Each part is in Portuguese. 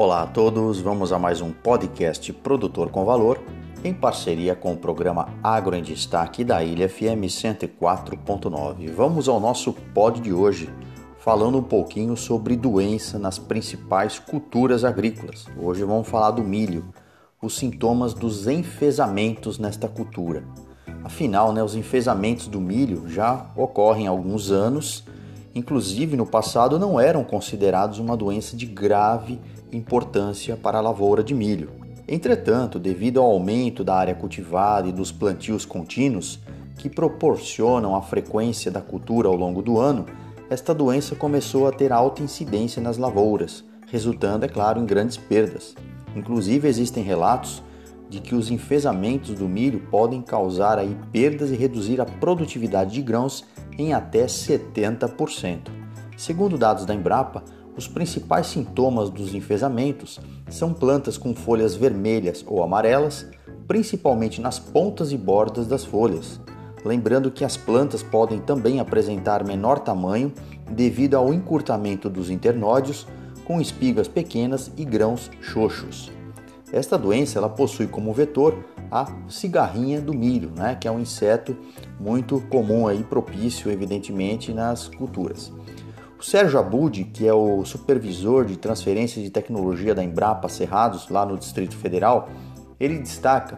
Olá a todos, vamos a mais um podcast Produtor com Valor, em parceria com o programa Agro em Destaque da Ilha FM 104.9. Vamos ao nosso pod de hoje, falando um pouquinho sobre doença nas principais culturas agrícolas. Hoje vamos falar do milho, os sintomas dos enfesamentos nesta cultura. Afinal, né, os enfesamentos do milho já ocorrem há alguns anos, inclusive no passado não eram considerados uma doença de grave importância para a lavoura de milho. Entretanto, devido ao aumento da área cultivada e dos plantios contínuos, que proporcionam a frequência da cultura ao longo do ano, esta doença começou a ter alta incidência nas lavouras, resultando, é claro, em grandes perdas. Inclusive, existem relatos de que os enfesamentos do milho podem causar aí perdas e reduzir a produtividade de grãos em até 70%. Segundo dados da Embrapa, os principais sintomas dos enfesamentos são plantas com folhas vermelhas ou amarelas, principalmente nas pontas e bordas das folhas. Lembrando que as plantas podem também apresentar menor tamanho devido ao encurtamento dos internódios, com espigas pequenas e grãos xoxos. Esta doença ela possui como vetor a cigarrinha do milho, né, que é um inseto muito comum aí propício, evidentemente, nas culturas. O Sérgio Abud, que é o supervisor de transferência de tecnologia da Embrapa Cerrados, lá no Distrito Federal, ele destaca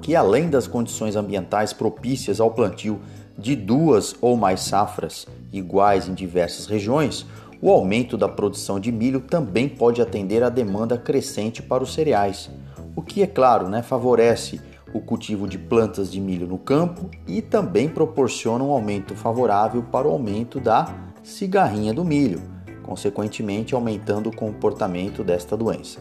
que além das condições ambientais propícias ao plantio de duas ou mais safras iguais em diversas regiões, o aumento da produção de milho também pode atender à demanda crescente para os cereais, o que, é claro, né, favorece o cultivo de plantas de milho no campo e também proporciona um aumento favorável para o aumento da cigarrinha do milho, consequentemente aumentando o comportamento desta doença.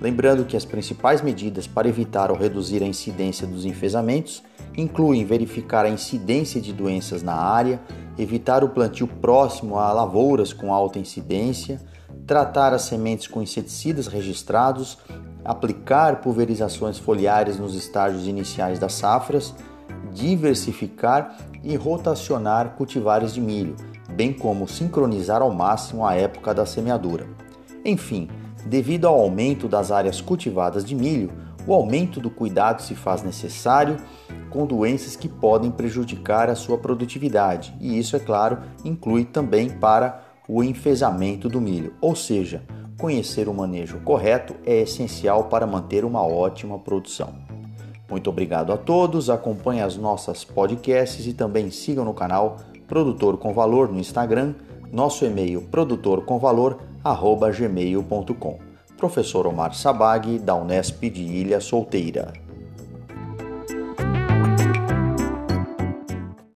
Lembrando que as principais medidas para evitar ou reduzir a incidência dos enfesamentos incluem verificar a incidência de doenças na área, evitar o plantio próximo a lavouras com alta incidência, tratar as sementes com inseticidas registrados, aplicar pulverizações foliares nos estágios iniciais das safras, diversificar e rotacionar cultivares de milho, bem como sincronizar ao máximo a época da semeadura. Enfim, devido ao aumento das áreas cultivadas de milho, o aumento do cuidado se faz necessário com doenças que podem prejudicar a sua produtividade, e isso, é claro, inclui também para o enfesamento do milho, ou seja, conhecer o manejo correto é essencial para manter uma ótima produção. Muito obrigado a todos, acompanhe as nossas podcasts e também sigam no canal Produtor com Valor no Instagram, nosso e-mail produtorcomvalor@gmail.com. Professor Omar Sabag, da Unesp de Ilha Solteira.